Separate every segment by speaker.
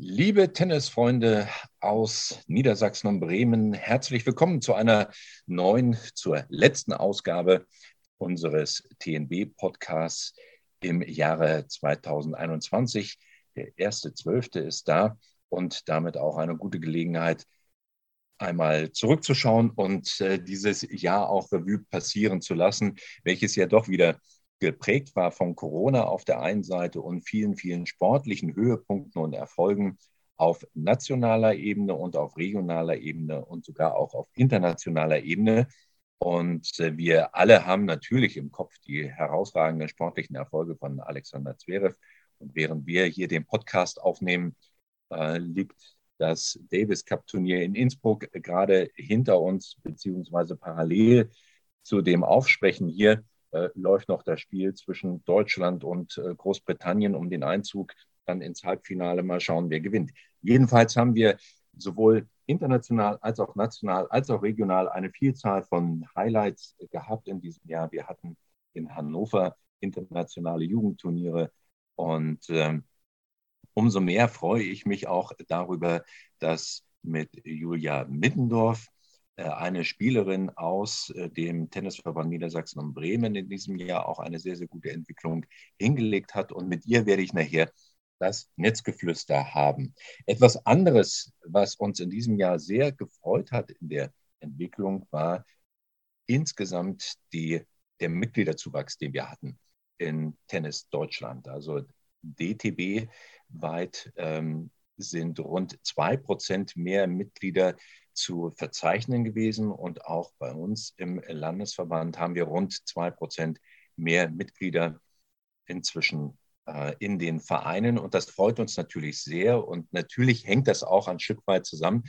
Speaker 1: Liebe Tennisfreunde aus Niedersachsen und Bremen, herzlich willkommen zu einer neuen, zur letzten Ausgabe unseres TNB-Podcasts im Jahre 2021. Der erste Zwölfte ist da und damit auch eine gute Gelegenheit, einmal zurückzuschauen und äh, dieses Jahr auch Revue passieren zu lassen, welches ja doch wieder geprägt war von Corona auf der einen Seite und vielen, vielen sportlichen Höhepunkten und Erfolgen auf nationaler Ebene und auf regionaler Ebene und sogar auch auf internationaler Ebene. Und äh, wir alle haben natürlich im Kopf die herausragenden sportlichen Erfolge von Alexander Zverev. Und während wir hier den Podcast aufnehmen, äh, liegt das Davis Cup Turnier in Innsbruck gerade hinter uns, beziehungsweise parallel zu dem Aufsprechen hier äh, läuft noch das Spiel zwischen Deutschland und äh, Großbritannien um den Einzug dann ins Halbfinale. Mal schauen, wer gewinnt. Jedenfalls haben wir sowohl international als auch national als auch regional eine Vielzahl von Highlights gehabt in diesem Jahr. Wir hatten in Hannover internationale Jugendturniere und äh, umso mehr freue ich mich auch darüber, dass mit Julia Mittendorf äh, eine Spielerin aus äh, dem Tennisverband Niedersachsen und Bremen in diesem Jahr auch eine sehr, sehr gute Entwicklung hingelegt hat. Und mit ihr werde ich nachher das Netzgeflüster haben. Etwas anderes, was uns in diesem Jahr sehr gefreut hat in der Entwicklung, war insgesamt die, der Mitgliederzuwachs, den wir hatten in Tennis Deutschland. Also DTB weit ähm, sind rund zwei Prozent mehr Mitglieder zu verzeichnen gewesen. Und auch bei uns im Landesverband haben wir rund zwei Prozent mehr Mitglieder inzwischen äh, in den Vereinen. Und das freut uns natürlich sehr. Und natürlich hängt das auch ein Stück weit zusammen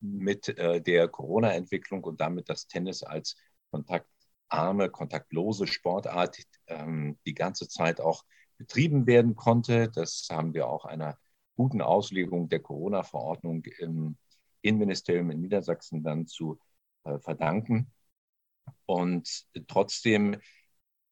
Speaker 1: mit äh, der Corona-Entwicklung und damit, dass Tennis als kontaktarme, kontaktlose Sportart ähm, die ganze Zeit auch betrieben werden konnte. Das haben wir auch einer guten Auslegung der Corona-Verordnung im Innenministerium in Niedersachsen dann zu äh, verdanken. Und trotzdem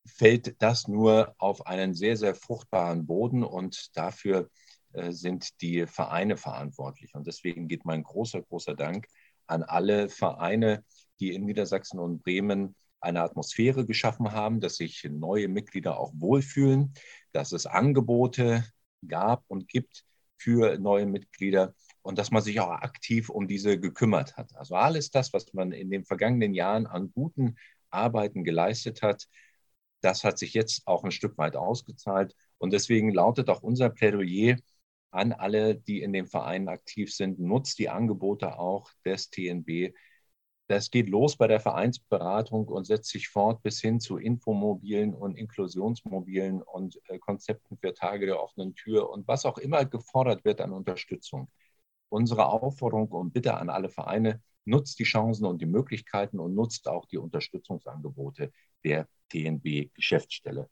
Speaker 1: fällt das nur auf einen sehr, sehr fruchtbaren Boden und dafür äh, sind die Vereine verantwortlich. Und deswegen geht mein großer, großer Dank an alle Vereine, die in Niedersachsen und Bremen eine Atmosphäre geschaffen haben, dass sich neue Mitglieder auch wohlfühlen, dass es Angebote gab und gibt für neue Mitglieder und dass man sich auch aktiv um diese gekümmert hat. Also alles das, was man in den vergangenen Jahren an guten Arbeiten geleistet hat, das hat sich jetzt auch ein Stück weit ausgezahlt. Und deswegen lautet auch unser Plädoyer an alle, die in den Vereinen aktiv sind, nutzt die Angebote auch des TNB, das geht los bei der Vereinsberatung und setzt sich fort bis hin zu Infomobilen und Inklusionsmobilen und äh, Konzepten für Tage der offenen Tür und was auch immer gefordert wird an Unterstützung. Unsere Aufforderung und Bitte an alle Vereine, nutzt die Chancen und die Möglichkeiten und nutzt auch die Unterstützungsangebote der TNB-Geschäftsstelle.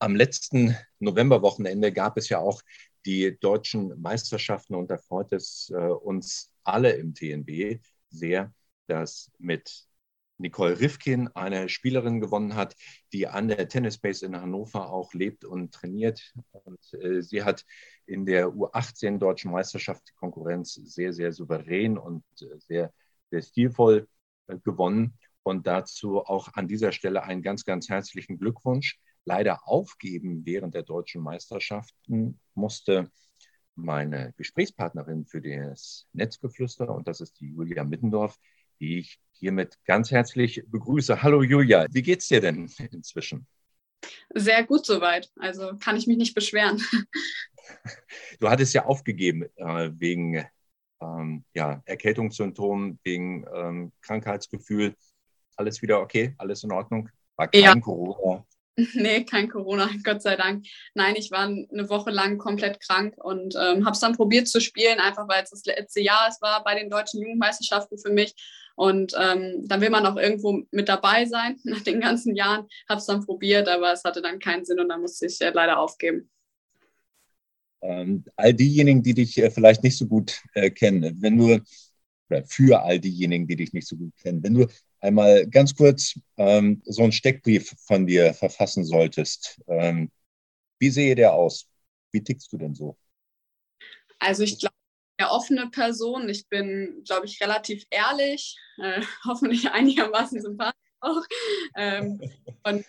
Speaker 1: Am letzten Novemberwochenende gab es ja auch die deutschen Meisterschaften und da freut es äh, uns alle im TNB sehr, dass mit Nicole Rifkin eine Spielerin gewonnen hat, die an der Tennis Base in Hannover auch lebt und trainiert. Und äh, sie hat in der U18 deutschen Meisterschaft die Konkurrenz sehr, sehr souverän und äh, sehr, sehr stilvoll äh, gewonnen. Und dazu auch an dieser Stelle einen ganz, ganz herzlichen Glückwunsch. Leider aufgeben während der deutschen Meisterschaften musste meine Gesprächspartnerin für das Netzgeflüster, und das ist die Julia Mittendorf, die ich hiermit ganz herzlich begrüße. Hallo Julia, wie geht's dir denn inzwischen?
Speaker 2: Sehr gut soweit. Also kann ich mich nicht beschweren.
Speaker 1: Du hattest ja aufgegeben äh, wegen ähm, ja, Erkältungssymptomen, wegen ähm, Krankheitsgefühl. Alles wieder okay? Alles in Ordnung?
Speaker 2: War kein ja. Corona? Nee, kein Corona, Gott sei Dank. Nein, ich war eine Woche lang komplett krank und ähm, habe es dann probiert zu spielen, einfach weil es das letzte Jahr es war bei den deutschen Jugendmeisterschaften für mich. Und ähm, dann will man auch irgendwo mit dabei sein nach den ganzen Jahren. Habe es dann probiert, aber es hatte dann keinen Sinn und dann musste ich äh, leider aufgeben.
Speaker 1: Ähm, all diejenigen, die dich äh, vielleicht nicht so gut äh, kennen, wenn du, oder für all diejenigen, die dich nicht so gut kennen, wenn du einmal ganz kurz ähm, so einen Steckbrief von dir verfassen solltest, ähm, wie sehe der aus? Wie tickst du denn so?
Speaker 2: Also ich glaube, eine offene Person. Ich bin, glaube ich, relativ ehrlich, äh, hoffentlich einigermaßen sympathisch auch. Ähm, und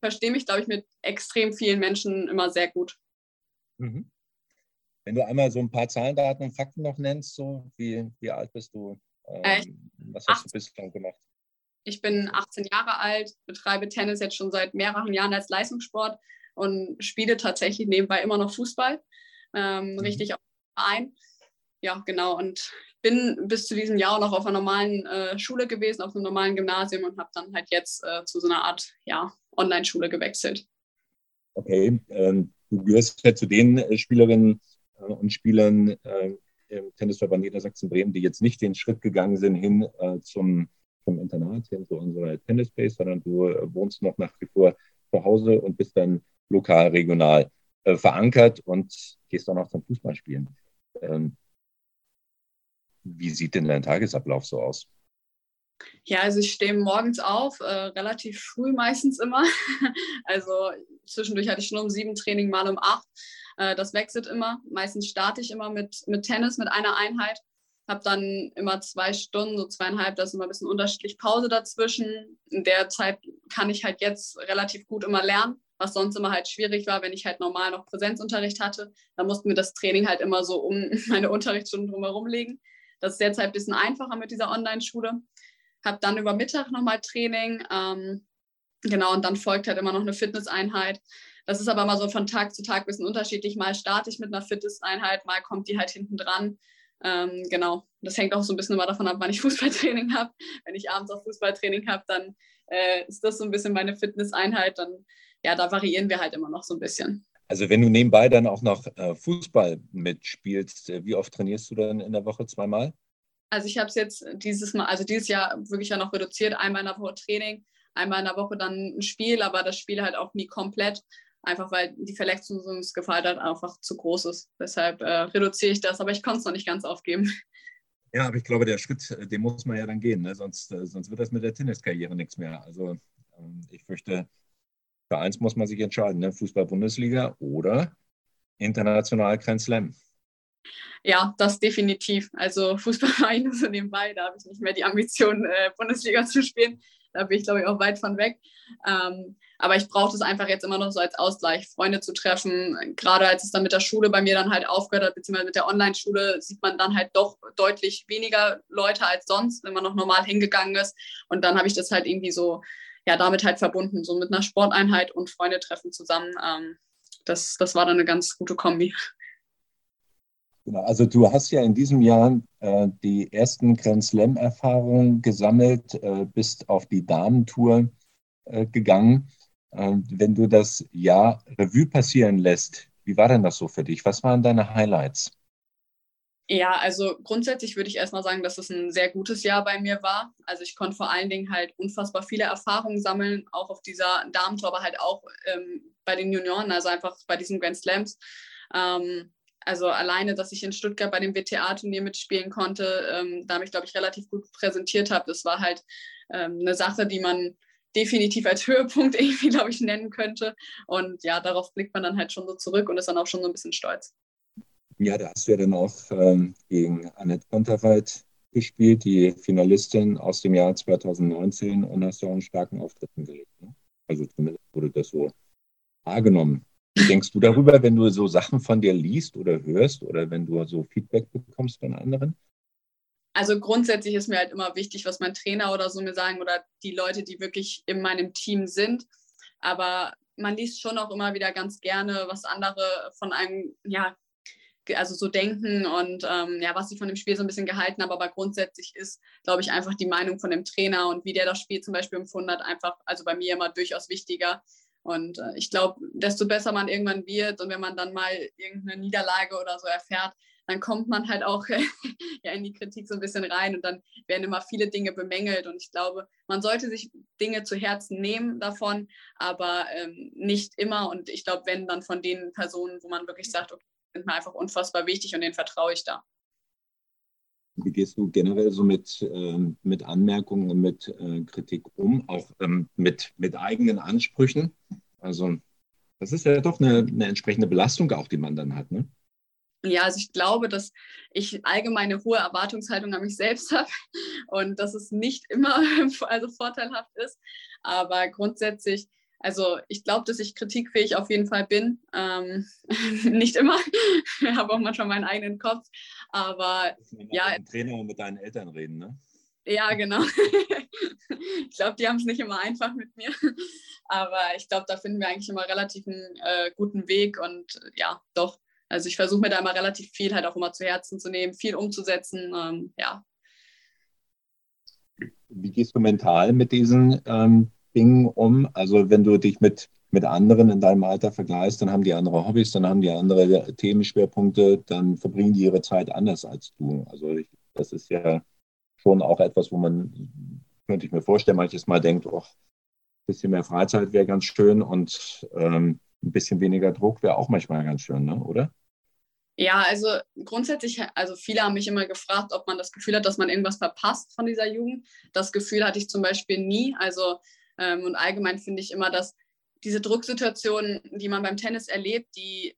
Speaker 2: verstehe mich, glaube ich, mit extrem vielen Menschen immer sehr gut.
Speaker 1: Mhm. Wenn du einmal so ein paar Zahlen, Daten und Fakten noch nennst, so wie, wie alt bist du? Ähm, was hast 18. du bislang gemacht?
Speaker 2: Ich bin 18 Jahre alt, betreibe Tennis jetzt schon seit mehreren Jahren als Leistungssport und spiele tatsächlich nebenbei immer noch Fußball. Ähm, mhm. Richtig auf Verein. Ja, genau. Und bin bis zu diesem Jahr noch auf einer normalen äh, Schule gewesen, auf einem normalen Gymnasium und habe dann halt jetzt äh, zu so einer Art ja, Online-Schule gewechselt.
Speaker 1: Okay, ähm, du gehörst ja zu den äh, Spielerinnen äh, und Spielern äh, im Tennisverband Niedersachsen-Bremen, die jetzt nicht den Schritt gegangen sind hin äh, zum, zum Internat, hin zu unserer Tennisbase, sondern du wohnst noch nach wie vor zu Hause und bist dann lokal, regional verankert und gehst auch zum Fußballspielen. Ähm, wie sieht denn dein Tagesablauf so aus?
Speaker 2: Ja, also ich stehe morgens auf, äh, relativ früh meistens immer. also zwischendurch hatte ich schon um sieben Training, mal um acht. Äh, das wechselt immer. Meistens starte ich immer mit, mit Tennis, mit einer Einheit. Habe dann immer zwei Stunden, so zweieinhalb, da ist immer ein bisschen unterschiedlich Pause dazwischen. In der Zeit kann ich halt jetzt relativ gut immer lernen, was sonst immer halt schwierig war, wenn ich halt normal noch Präsenzunterricht hatte. Da mussten wir das Training halt immer so um meine Unterrichtsstunden drumherum legen. Das ist derzeit ein bisschen einfacher mit dieser Online-Schule. Habe dann über Mittag nochmal Training. Ähm, genau, und dann folgt halt immer noch eine Fitnesseinheit. Das ist aber immer so von Tag zu Tag ein bisschen unterschiedlich. Mal starte ich mit einer Fitnesseinheit, mal kommt die halt hinten dran. Ähm, genau, das hängt auch so ein bisschen immer davon ab, wann ich Fußballtraining habe. Wenn ich abends auch Fußballtraining habe, dann äh, ist das so ein bisschen meine Fitnesseinheit. Dann, ja, da variieren wir halt immer noch so ein bisschen.
Speaker 1: Also wenn du nebenbei dann auch noch äh, Fußball mitspielst, äh, wie oft trainierst du dann in der Woche zweimal?
Speaker 2: Also ich habe es jetzt dieses Mal, also dieses Jahr wirklich ja noch reduziert, einmal in der Woche Training, einmal in der Woche dann ein Spiel, aber das Spiel halt auch nie komplett, einfach weil die Verletzungsgefahr halt einfach zu groß ist. Deshalb äh, reduziere ich das, aber ich konnte es noch nicht ganz aufgeben.
Speaker 1: Ja, aber ich glaube, der Schritt, den muss man ja dann gehen, ne? sonst, äh, sonst wird das mit der Tenniskarriere nichts mehr. Also ähm, ich fürchte, für eins muss man sich entscheiden, ne? Fußball-Bundesliga oder international Grand Slam.
Speaker 2: Ja, das definitiv. Also Fußball war ich nur so nebenbei, da habe ich nicht mehr die Ambition, äh, Bundesliga zu spielen. Da bin ich, glaube ich, auch weit von weg. Ähm, aber ich brauche das einfach jetzt immer noch so als Ausgleich, Freunde zu treffen. Gerade als es dann mit der Schule bei mir dann halt aufgehört hat, beziehungsweise mit der Online-Schule, sieht man dann halt doch deutlich weniger Leute als sonst, wenn man noch normal hingegangen ist. Und dann habe ich das halt irgendwie so ja, damit halt verbunden, so mit einer Sporteinheit und Freunde treffen zusammen. Ähm, das, das war dann eine ganz gute Kombi.
Speaker 1: Genau, also du hast ja in diesem Jahr äh, die ersten Grand Slam-Erfahrungen gesammelt, äh, bist auf die Damentour äh, gegangen. Ähm, wenn du das Jahr Revue passieren lässt, wie war denn das so für dich? Was waren deine Highlights?
Speaker 2: Ja, also grundsätzlich würde ich erstmal sagen, dass es ein sehr gutes Jahr bei mir war. Also ich konnte vor allen Dingen halt unfassbar viele Erfahrungen sammeln, auch auf dieser Damentour, aber halt auch ähm, bei den Junioren, also einfach bei diesen Grand Slams. Ähm, also alleine, dass ich in Stuttgart bei dem WTA-Turnier mitspielen konnte, ähm, da mich, glaube ich, relativ gut präsentiert habe, das war halt ähm, eine Sache, die man definitiv als Höhepunkt irgendwie, glaube ich, nennen könnte. Und ja, darauf blickt man dann halt schon so zurück und ist dann auch schon so ein bisschen stolz.
Speaker 1: Ja, da hast du ja dann auch ähm, gegen Annette Konterweit gespielt, die Finalistin aus dem Jahr 2019 und hast ja auch einen starken Auftritt gelegt. Ne? Also zumindest wurde das so wahrgenommen. Wie denkst du darüber, wenn du so Sachen von dir liest oder hörst oder wenn du so Feedback bekommst von anderen?
Speaker 2: Also grundsätzlich ist mir halt immer wichtig, was mein Trainer oder so mir sagen oder die Leute, die wirklich in meinem Team sind. Aber man liest schon auch immer wieder ganz gerne, was andere von einem ja, also so denken und ähm, ja, was sie von dem Spiel so ein bisschen gehalten haben. Aber grundsätzlich ist, glaube ich, einfach die Meinung von dem Trainer und wie der das Spiel zum Beispiel empfunden hat, einfach, also bei mir immer durchaus wichtiger. Und äh, ich glaube, desto besser man irgendwann wird und wenn man dann mal irgendeine Niederlage oder so erfährt, dann kommt man halt auch ja, in die Kritik so ein bisschen rein und dann werden immer viele Dinge bemängelt. Und ich glaube, man sollte sich Dinge zu Herzen nehmen davon, aber ähm, nicht immer. Und ich glaube, wenn dann von den Personen, wo man wirklich sagt, okay, sind mir einfach unfassbar wichtig und denen vertraue ich da.
Speaker 1: Wie gehst du generell so mit, äh, mit Anmerkungen, mit äh, Kritik um, auch ähm, mit, mit eigenen Ansprüchen? Also das ist ja doch eine, eine, entsprechende Belastung auch, die man dann hat, ne?
Speaker 2: Ja, also ich glaube, dass ich allgemein eine hohe Erwartungshaltung an mich selbst habe und dass es nicht immer also vorteilhaft ist. Aber grundsätzlich, also ich glaube, dass ich kritikfähig auf jeden Fall bin. Ähm, nicht immer. Ich habe auch manchmal meinen eigenen Kopf. Aber ja.
Speaker 1: Mit Trainer und mit deinen Eltern reden, ne?
Speaker 2: Ja, genau. ich glaube, die haben es nicht immer einfach mit mir. Aber ich glaube, da finden wir eigentlich immer relativ einen äh, guten Weg und ja, doch also ich versuche mir da immer relativ viel halt auch immer zu Herzen zu nehmen, viel umzusetzen. Ähm, ja.
Speaker 1: Wie gehst du mental mit diesen ähm, Dingen um? Also wenn du dich mit, mit anderen in deinem Alter vergleichst, dann haben die andere Hobbys, dann haben die andere Themenschwerpunkte, dann verbringen die ihre Zeit anders als du. Also ich, das ist ja schon auch etwas, wo man, könnte ich mir vorstellen, manches Mal denkt, oh, ein bisschen mehr Freizeit wäre ganz schön und ähm, ein bisschen weniger Druck wäre auch manchmal ganz schön, ne? oder?
Speaker 2: Ja, also grundsätzlich, also viele haben mich immer gefragt, ob man das Gefühl hat, dass man irgendwas verpasst von dieser Jugend. Das Gefühl hatte ich zum Beispiel nie. Also und allgemein finde ich immer, dass diese Drucksituationen, die man beim Tennis erlebt, die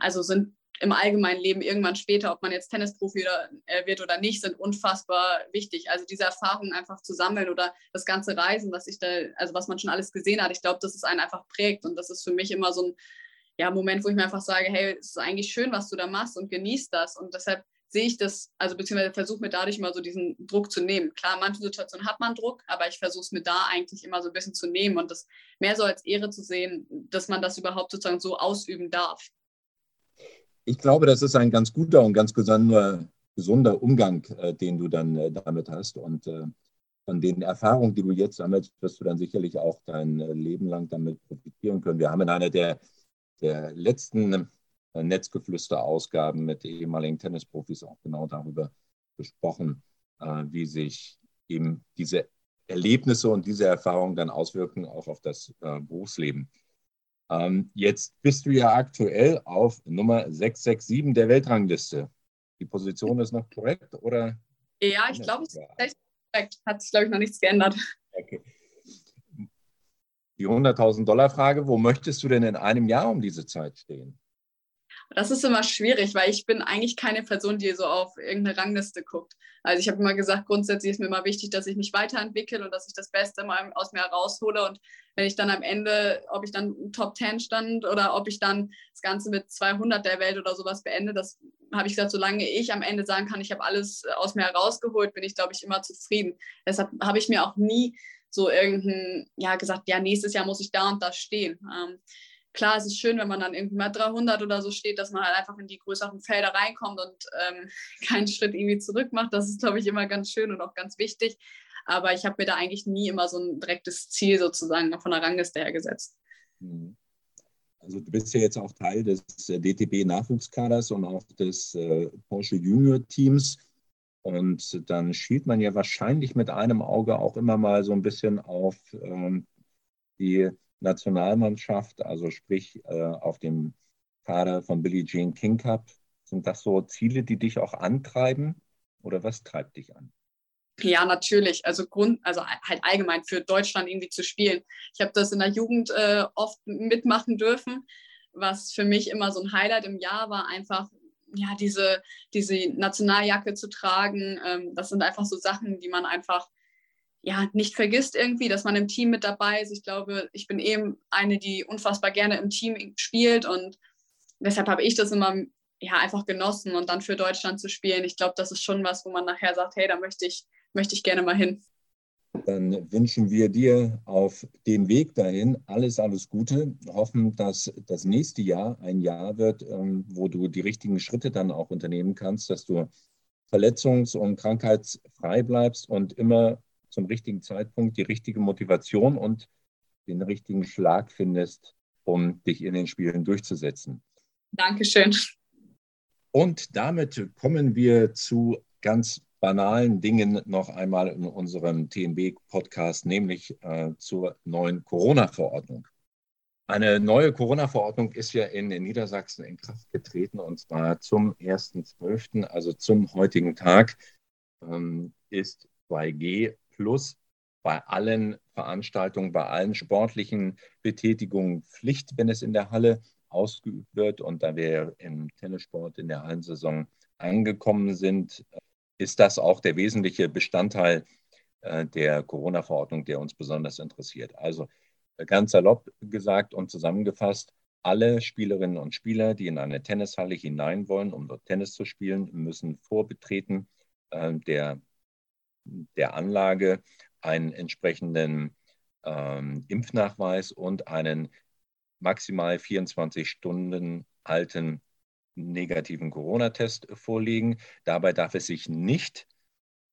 Speaker 2: also sind im allgemeinen Leben irgendwann später, ob man jetzt Tennisprofi äh, wird oder nicht, sind unfassbar wichtig. Also diese Erfahrungen einfach zu sammeln oder das ganze Reisen, was ich da, also was man schon alles gesehen hat, ich glaube, dass es einen einfach prägt und das ist für mich immer so ein ja, Moment, wo ich mir einfach sage, hey, es ist eigentlich schön, was du da machst und genießt das und deshalb sehe ich das, also beziehungsweise versuche mir dadurch mal so diesen Druck zu nehmen. Klar, in manchen Situationen hat man Druck, aber ich versuche es mir da eigentlich immer so ein bisschen zu nehmen und das mehr so als Ehre zu sehen, dass man das überhaupt sozusagen so ausüben darf
Speaker 1: ich glaube, das ist ein ganz guter und ganz gesunder, gesunder Umgang, äh, den du dann äh, damit hast. Und äh, von den Erfahrungen, die du jetzt sammelst, wirst du dann sicherlich auch dein äh, Leben lang damit profitieren können. Wir haben in einer der, der letzten Netzgeflüster-Ausgaben mit ehemaligen Tennisprofis auch genau darüber gesprochen, äh, wie sich eben diese Erlebnisse und diese Erfahrungen dann auswirken auch auf das Berufsleben. Ähm, jetzt bist du ja aktuell auf Nummer 667 der Weltrangliste. Die Position ist noch korrekt oder?
Speaker 2: Ja, ich glaube, es ist korrekt. Hat sich, glaube ich, noch nichts geändert. Okay.
Speaker 1: Die 100.000 Dollar Frage, wo möchtest du denn in einem Jahr um diese Zeit stehen?
Speaker 2: Das ist immer schwierig, weil ich bin eigentlich keine Person, die so auf irgendeine Rangliste guckt. Also ich habe immer gesagt, grundsätzlich ist mir immer wichtig, dass ich mich weiterentwickle und dass ich das Beste mal aus mir heraushole. Und wenn ich dann am Ende, ob ich dann Top 10 stand oder ob ich dann das Ganze mit 200 der Welt oder sowas beende, das habe ich gesagt, solange ich am Ende sagen kann, ich habe alles aus mir herausgeholt, bin ich, glaube ich, immer zufrieden. Deshalb habe ich mir auch nie so irgendein, ja, gesagt, ja, nächstes Jahr muss ich da und da stehen. Ähm, klar, es ist schön, wenn man dann irgendwie mal 300 oder so steht, dass man halt einfach in die größeren Felder reinkommt und ähm, keinen Schritt irgendwie zurück macht. Das ist, glaube ich, immer ganz schön und auch ganz wichtig. Aber ich habe mir da eigentlich nie immer so ein direktes Ziel sozusagen von der Rangliste her gesetzt.
Speaker 1: Mhm. Also du bist ja jetzt auch Teil des äh, DTB-Nachwuchskaders und auch des äh, Porsche Junior-Teams. Und dann schielt man ja wahrscheinlich mit einem Auge auch immer mal so ein bisschen auf ähm, die Nationalmannschaft, also sprich äh, auf dem Kader von Billie Jean King Cup. Sind das so Ziele, die dich auch antreiben oder was treibt dich an?
Speaker 2: Ja, natürlich. Also Grund, also halt allgemein für Deutschland irgendwie zu spielen. Ich habe das in der Jugend äh, oft mitmachen dürfen, was für mich immer so ein Highlight im Jahr war, einfach ja diese, diese Nationaljacke zu tragen. Ähm, das sind einfach so Sachen, die man einfach ja, nicht vergisst irgendwie, dass man im Team mit dabei ist. Ich glaube, ich bin eben eine, die unfassbar gerne im Team spielt und deshalb habe ich das immer ja, einfach genossen und dann für Deutschland zu spielen. Ich glaube, das ist schon was, wo man nachher sagt, hey, da möchte ich, möchte ich gerne mal hin.
Speaker 1: Dann wünschen wir dir auf dem Weg dahin alles, alles Gute. Hoffen, dass das nächste Jahr ein Jahr wird, ähm, wo du die richtigen Schritte dann auch unternehmen kannst, dass du verletzungs- und krankheitsfrei bleibst und immer zum richtigen Zeitpunkt die richtige Motivation und den richtigen Schlag findest, um dich in den Spielen durchzusetzen.
Speaker 2: Dankeschön.
Speaker 1: Und damit kommen wir zu ganz banalen Dingen noch einmal in unserem TNB-Podcast, nämlich äh, zur neuen Corona-Verordnung. Eine neue Corona-Verordnung ist ja in Niedersachsen in Kraft getreten und zwar zum 1.12., also zum heutigen Tag, ähm, ist 2G plus bei allen Veranstaltungen, bei allen sportlichen Betätigungen Pflicht, wenn es in der Halle ausgeübt wird. Und da wir im Tennissport in der Hallensaison angekommen sind, ist das auch der wesentliche Bestandteil äh, der Corona-Verordnung, der uns besonders interessiert. Also äh, ganz salopp gesagt und zusammengefasst, alle Spielerinnen und Spieler, die in eine Tennishalle hinein wollen, um dort Tennis zu spielen, müssen vor Betreten äh, der, der Anlage einen entsprechenden ähm, Impfnachweis und einen maximal 24 Stunden alten negativen Corona-Test vorlegen. Dabei darf es sich nicht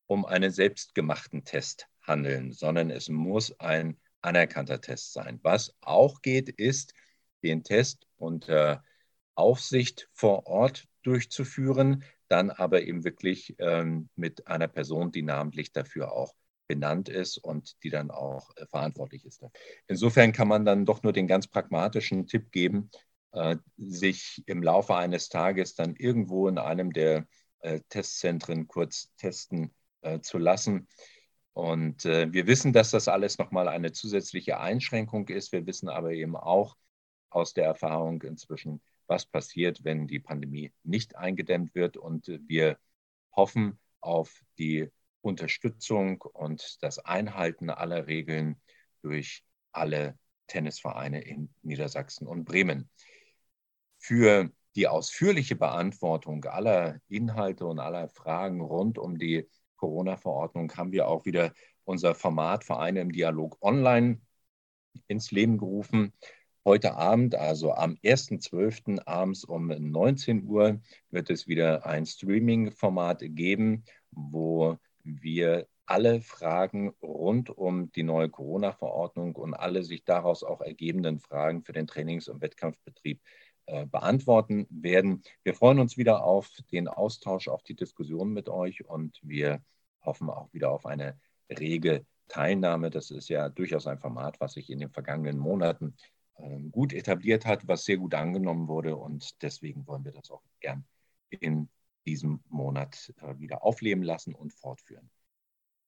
Speaker 1: um einen selbstgemachten Test handeln, sondern es muss ein anerkannter Test sein. Was auch geht, ist, den Test unter Aufsicht vor Ort durchzuführen, dann aber eben wirklich ähm, mit einer Person, die namentlich dafür auch benannt ist und die dann auch äh, verantwortlich ist. Insofern kann man dann doch nur den ganz pragmatischen Tipp geben, äh, sich im Laufe eines Tages dann irgendwo in einem der äh, Testzentren kurz testen äh, zu lassen. Und äh, wir wissen, dass das alles nochmal eine zusätzliche Einschränkung ist. Wir wissen aber eben auch aus der Erfahrung inzwischen, was passiert, wenn die Pandemie nicht eingedämmt wird. Und äh, wir hoffen auf die Unterstützung und das Einhalten aller Regeln durch alle Tennisvereine in Niedersachsen und Bremen. Für die ausführliche Beantwortung aller Inhalte und aller Fragen rund um die Corona-Verordnung haben wir auch wieder unser Format Vereine im Dialog online ins Leben gerufen. Heute Abend, also am 1.12. abends um 19 Uhr, wird es wieder ein Streaming-Format geben, wo wir alle Fragen rund um die neue Corona-Verordnung und alle sich daraus auch ergebenden Fragen für den Trainings- und Wettkampfbetrieb äh, beantworten werden. Wir freuen uns wieder auf den Austausch, auf die Diskussion mit euch und wir hoffen auch wieder auf eine rege Teilnahme. Das ist ja durchaus ein Format, was sich in den vergangenen Monaten gut etabliert hat, was sehr gut angenommen wurde und deswegen wollen wir das auch gern in diesem Monat äh, wieder aufleben lassen und fortführen.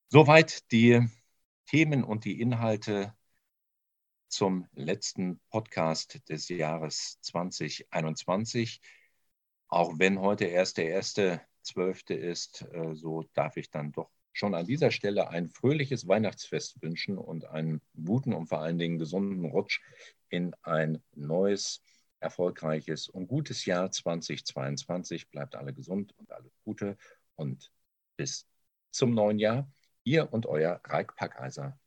Speaker 1: Soweit die Themen und die Inhalte zum letzten Podcast des Jahres 2021. Auch wenn heute erst der erste Zwölfte ist, äh, so darf ich dann doch schon an dieser Stelle ein fröhliches Weihnachtsfest wünschen und einen guten und vor allen Dingen gesunden Rutsch in ein neues erfolgreiches und gutes Jahr 2022. Bleibt alle gesund und alles Gute und bis zum neuen Jahr. Ihr und euer Reik Packeiser.